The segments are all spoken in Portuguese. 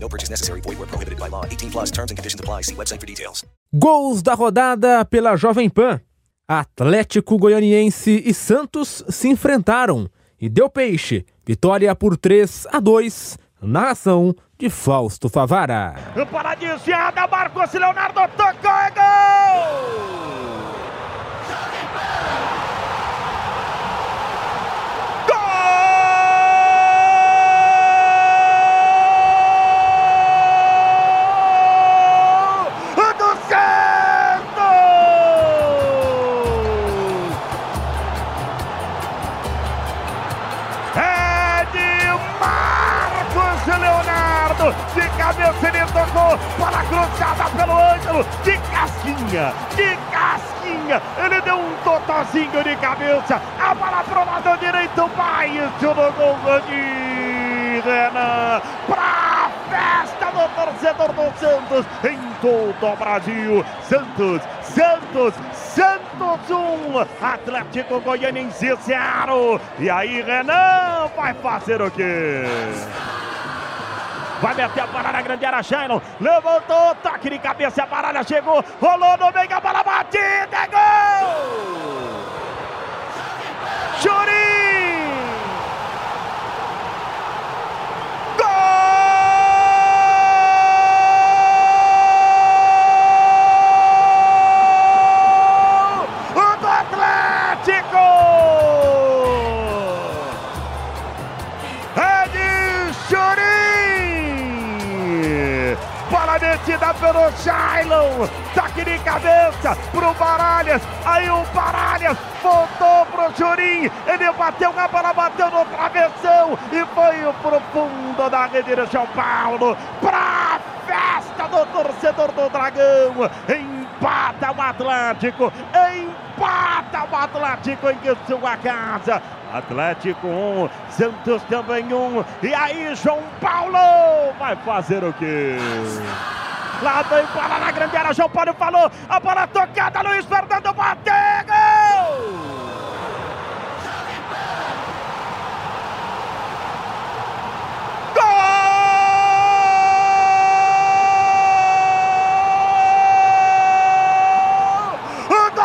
No purchase necessary. Void where prohibited by law. 18 plus terms and conditions apply. See website for details. Gols da rodada pela Jovem Pan. Atlético Goianiense e Santos se enfrentaram e deu peixe. Vitória por 3 a 2. Narração de Fausto Favara. Para desviada, Marcos Leonardo tocou, é gol! Gol De casquinha, de casquinha. Ele deu um totozinho de cabeça. A bola pro lado direito. Vai isso no gol de Renan. Pra festa do torcedor do Santos em todo o Brasil. Santos, Santos, Santos 1, Atlético Goianiense 0. E aí, Renan vai fazer o quê? Vai meter a na grande área, Shailon. Levantou, toque de cabeça, a baralha chegou, rolou no meio, a bola batida, é gol! Pelo Shailon! Toque de cabeça pro Baralhas! Aí o Baralhas voltou pro Churim! Ele bateu na bola, bateu no travessão! E foi pro fundo da rede de São Paulo! Pra festa do torcedor do Dragão! Empata o Atlético! Empata o Atlético em sua casa! Atlético 1, Santos também 1. E aí, João Paulo vai fazer o quê? Lá vem bola na grande área, João Paulo falou, a bola tocada, Luiz Fernando bateu, gol!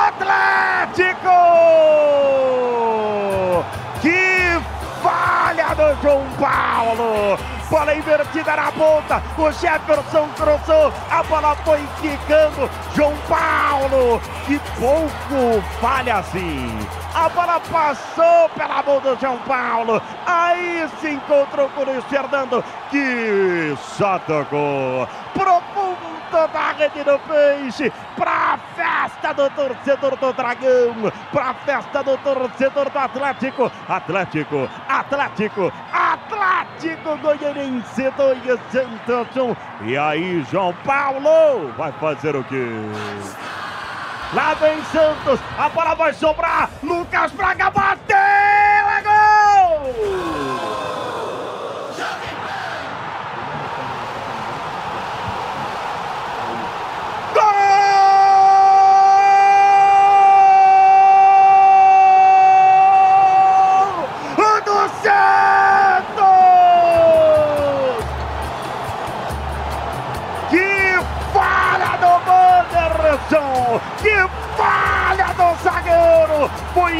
Atlético! Que falha do João Paulo! Bola invertida na ponta, o Jefferson cruzou, a bola foi quicando, João Paulo, que pouco falha assim. A bola passou pela mão do João Paulo, aí se encontrou com o Luiz Fernando, que só tocou. Profundo da rede do peixe, pra festa do torcedor do Dragão, pra festa do torcedor do Atlético, Atlético, Atlético, Atlético Goianiense 2 Santos 1. E aí, João Paulo vai fazer o quê? Lá vem Santos, a bola vai sobrar, Lucas Braga bateu,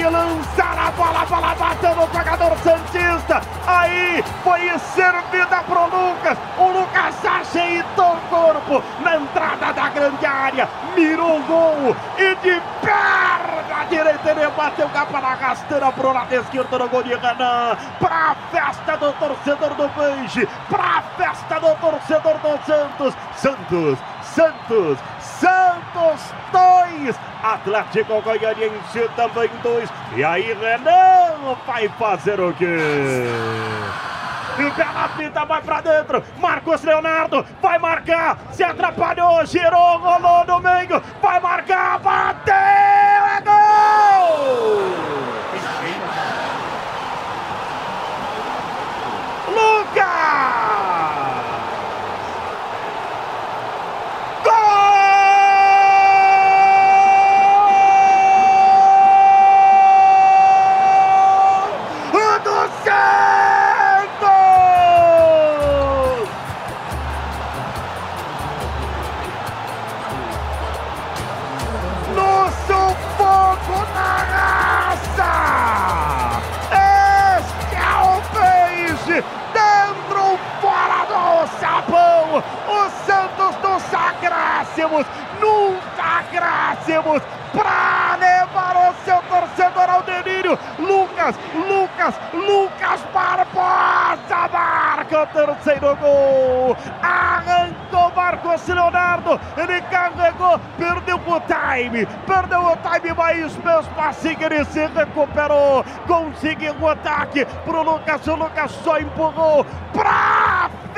Lançar a bola, a bola bateu no jogador Santista. Aí foi servida pro Lucas. O Lucas ajeitou o corpo na entrada da grande área. Mirou o gol e de perna direita ele bateu capa na rasteira pro lado esquerdo no gol de Renan. Pra festa do torcedor do Peixe. Pra festa do torcedor do Santos. Santos, Santos, Santos 2, Atlético Goianiense também dois. E aí, Renan vai fazer o quê? E o Pelapita vai pra dentro. Marcos Leonardo vai marcar. Se atrapalhou, girou, rolou Domingo. Vai marcar, bateu, é gol! Nunca acréscimos, para levar o seu torcedor ao delírio. Lucas, Lucas, Lucas Barbosa marca o terceiro gol. Arrancou Marcos Leonardo, ele carregou, perdeu o time, perdeu o time, mas mesmo assim ele se recuperou, conseguiu o ataque pro Lucas, o Lucas só empurrou pra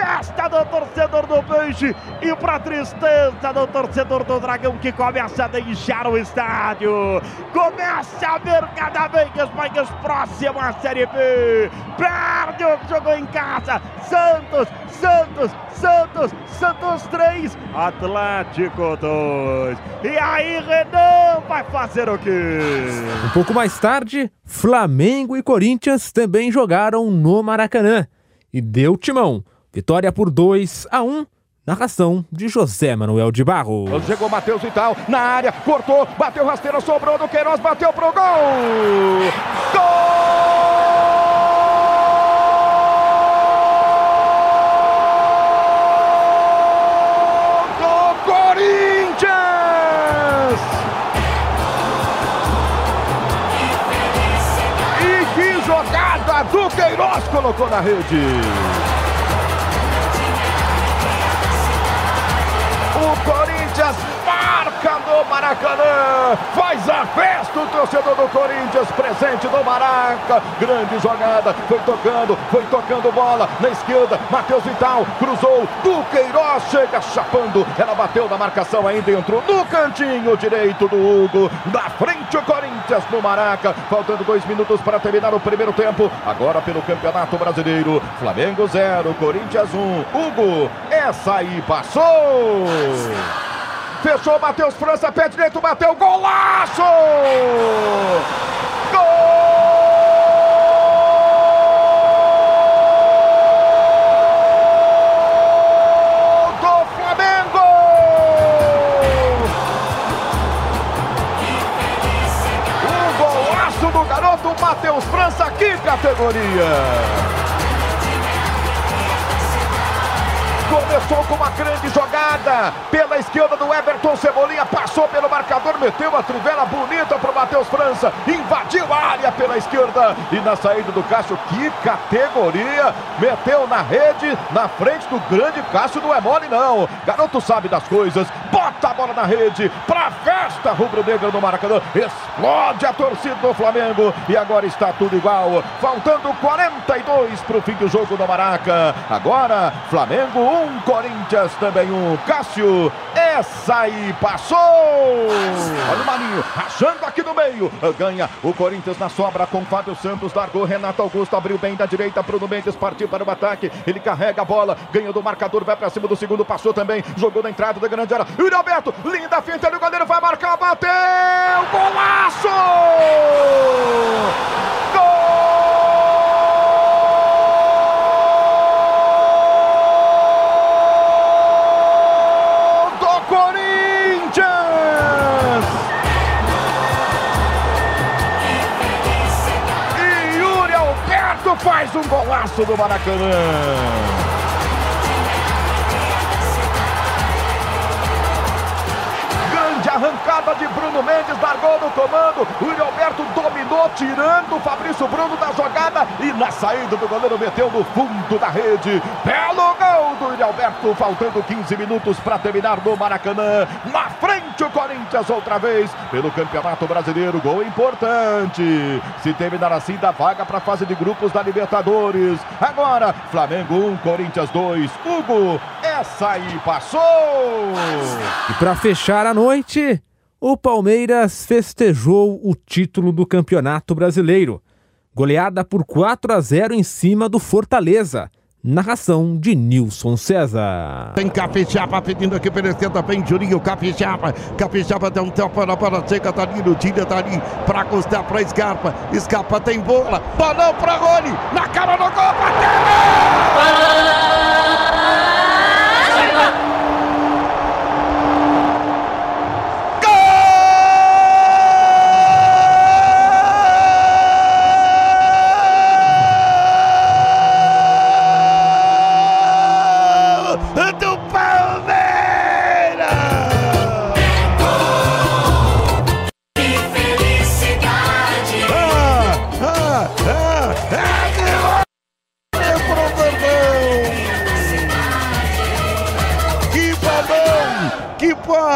festa do torcedor do Peixe e pra tristeza do torcedor do Dragão que começa a deixar o estádio. Começa a ver cada vez mais próximo à Série B. Perde o jogo em casa. Santos, Santos, Santos, Santos 3, Atlético 2. E aí, Renan vai fazer o quê? Um pouco mais tarde, Flamengo e Corinthians também jogaram no Maracanã e deu timão. Vitória por 2 a 1 Narração de José Manuel de Barro. Chegou Matheus Vital na área, cortou, bateu rasteira, sobrou do Queiroz, bateu pro gol! Gol! do Corinthians! E que jogada do Queiroz colocou na rede! Corinthians marca no Maracanã. Faz a festa o torcedor do Corinthians presente no Maraca. Grande jogada. Foi tocando, foi tocando bola na esquerda. Matheus Vital cruzou. Do Queiroz chega chapando. Ela bateu na marcação ainda entrou no cantinho direito do Hugo. Na frente o Corinthians no Maraca. Faltando dois minutos para terminar o primeiro tempo. Agora pelo Campeonato Brasileiro. Flamengo 0, Corinthians 1. Um. Hugo, essa aí passou. Fechou, Matheus França, pé direito, bateu, golaço! Matheus França, que categoria! Começou com uma grande jogada pela esquerda do Everton Cebolinha, passou pelo marcador, meteu a trivela bonita para o Matheus França, invadiu a área pela esquerda e na saída do Cássio, que categoria! Meteu na rede, na frente do grande Cássio, não é mole não. Garoto sabe das coisas, bota bola na rede, pra festa rubro-negra do Maracanã, explode a torcida do Flamengo e agora está tudo igual. Faltando 42 para o fim do jogo do Maraca. Agora, Flamengo 1, um, Corinthians também um. Cássio, essa aí passou! Olha o Maninho, achando aqui no meio. Ganha o Corinthians na sobra com Fábio Santos. Largou Renato Augusto, abriu bem da direita. Bruno Mendes partiu para o ataque. Ele carrega a bola, ganha do marcador, vai para cima do segundo, passou também. Jogou na entrada da grande área. Yuri Alberto, linda finta o goleiro vai marcar, bateu! Golaço! Faz um golaço do Maracanã. arrancada de Bruno Mendes, largou no comando. O Alberto dominou, tirando o Fabrício Bruno da jogada. E na saída do goleiro meteu no fundo da rede. Belo gol do Yuri Alberto, faltando 15 minutos para terminar no Maracanã. Na frente o Corinthians outra vez pelo Campeonato Brasileiro. Gol importante. Se terminar assim, dá vaga para a fase de grupos da Libertadores. Agora, Flamengo 1, Corinthians 2. Hugo, essa aí passou. E para fechar a noite, o Palmeiras festejou o título do Campeonato Brasileiro. Goleada por 4 a 0 em cima do Fortaleza. Narração de Nilson César. Tem Capixaba pedindo aqui pela esquerda, vem Juninho Capixaba. Capixaba deu um tempo para a bola, chega, tá ali, no tira, tá ali, para custar para Scarpa. Scarpa tem bola, balão para Rony, na cara do gol, bateu!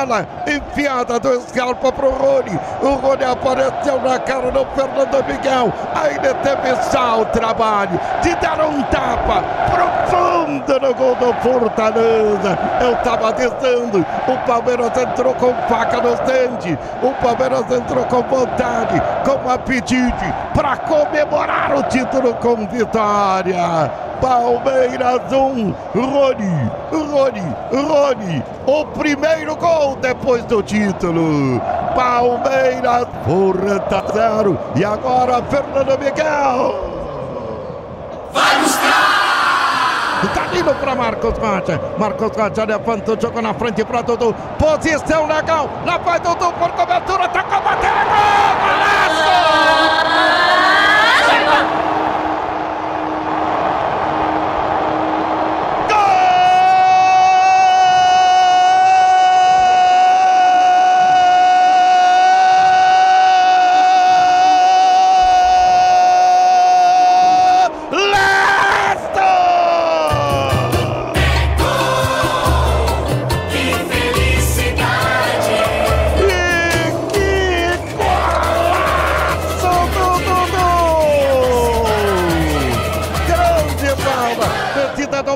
Bola enfiada do Scarpa pro Rony. O Rony apareceu na cara do Fernando Miguel. Ainda teve só o trabalho de dar um tapa profundo no gol do Fortaleza. Eu tava dizendo, o Palmeiras entrou com faca nos dentes. O Palmeiras entrou com vontade, com apetite para comemorar o título com vitória. Palmeiras 1, Rony, Rony, Rony, o primeiro gol depois do título. Palmeiras, Porta 0 e agora Fernando Miguel. Vai buscar! Tá indo para Marcos Rocha. Marcos Rocha levanta o jogo na frente para Dudu. Posição legal. Lá vai Dudu por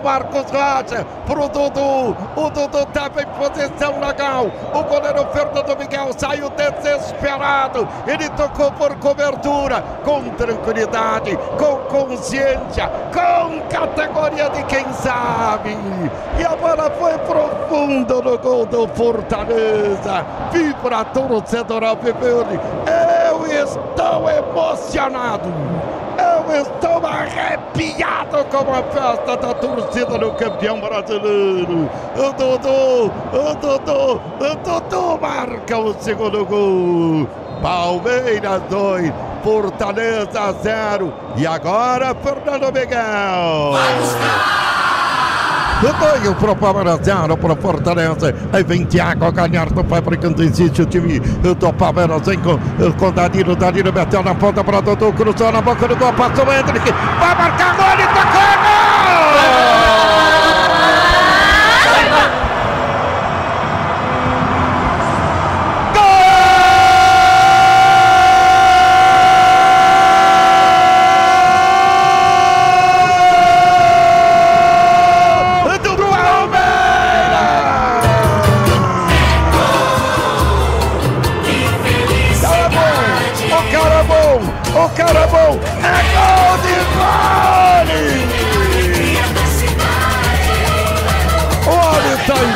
Marcos Rocha pro Dudu. O Dudu estava em posição legal. O goleiro Fernando Miguel saiu desesperado. Ele tocou por cobertura, com tranquilidade, com consciência, com categoria de quem sabe. E a bola foi profunda no gol do Fortaleza. Vibra torcedor Alviverde. Eu estou emocionado. Eu estou arrepiado com a festa da torcida do campeão brasileiro. O Dudu, o Dudu, o Dudu marca o segundo gol. Palmeiras 2, Fortaleza 0. E agora Fernando Miguel. Vai buscar! Ganho pro Palmeiras, pro Fortaleza. Aí vem Thiago Galhardo fabricando, existe o time do Palmeiras. Vem com, com Danilo, Danilo meteu na ponta para Dodô, cruzou na boca do gol, passou o Hendrick. Vai marcar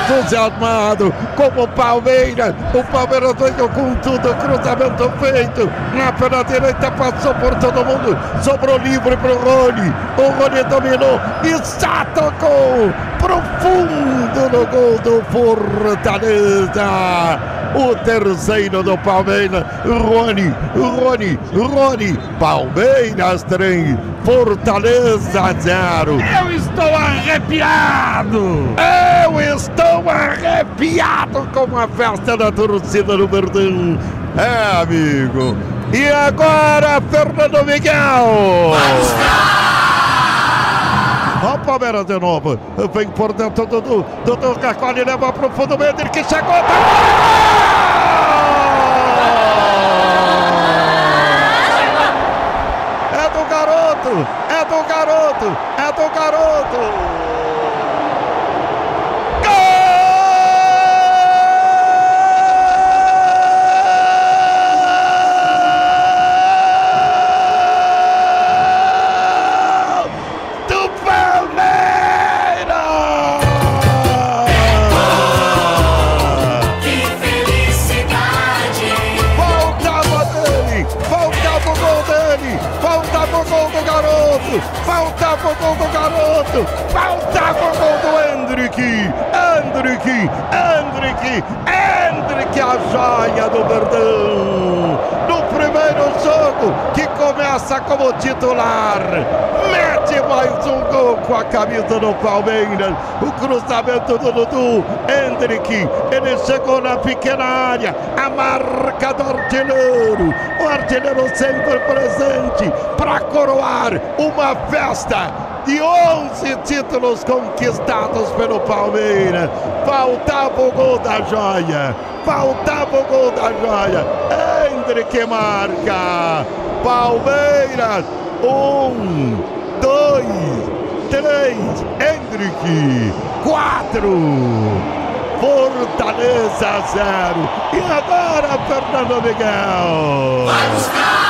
entusiasmado como o Palmeiras. O Palmeiras veio com tudo, cruzamento feito. Na pela direita passou por todo mundo. Sobrou livre para o Rony. O Rony dominou e já tocou profundo no gol do Fortaleza. O terceiro do Palmeiras, Rony, Rony, Rony, Palmeiras 3, Fortaleza 0. Eu estou arrepiado! Eu estou arrepiado com a festa da torcida do Verdão. É, amigo. E agora, Fernando Miguel. Olha o Palmeiras de novo. Vem por dentro do, do, do Cacolli, leva para o fundo, ele que chegou. É do garoto, é do garoto, é do garoto. Faltava o gol do garoto! Faltava o gol do Hendrick! Hendrick! Hendrick! Hendrick, a joia do Verdão! Primeiro jogo, que começa como titular, mete mais um gol com a camisa do Palmeiras. O cruzamento do Dudu, Hendrick, ele chegou na pequena área, a marca do artilheiro. O artilheiro sempre presente para coroar uma festa de 11 títulos conquistados pelo Palmeiras. Faltava o gol da joia. Faltava o gol da joia. Hendrick marca. Palmeiras. Um, dois, três. Hendrick. Quatro. Fortaleza zero. E agora, Fernando Miguel. Vai buscar!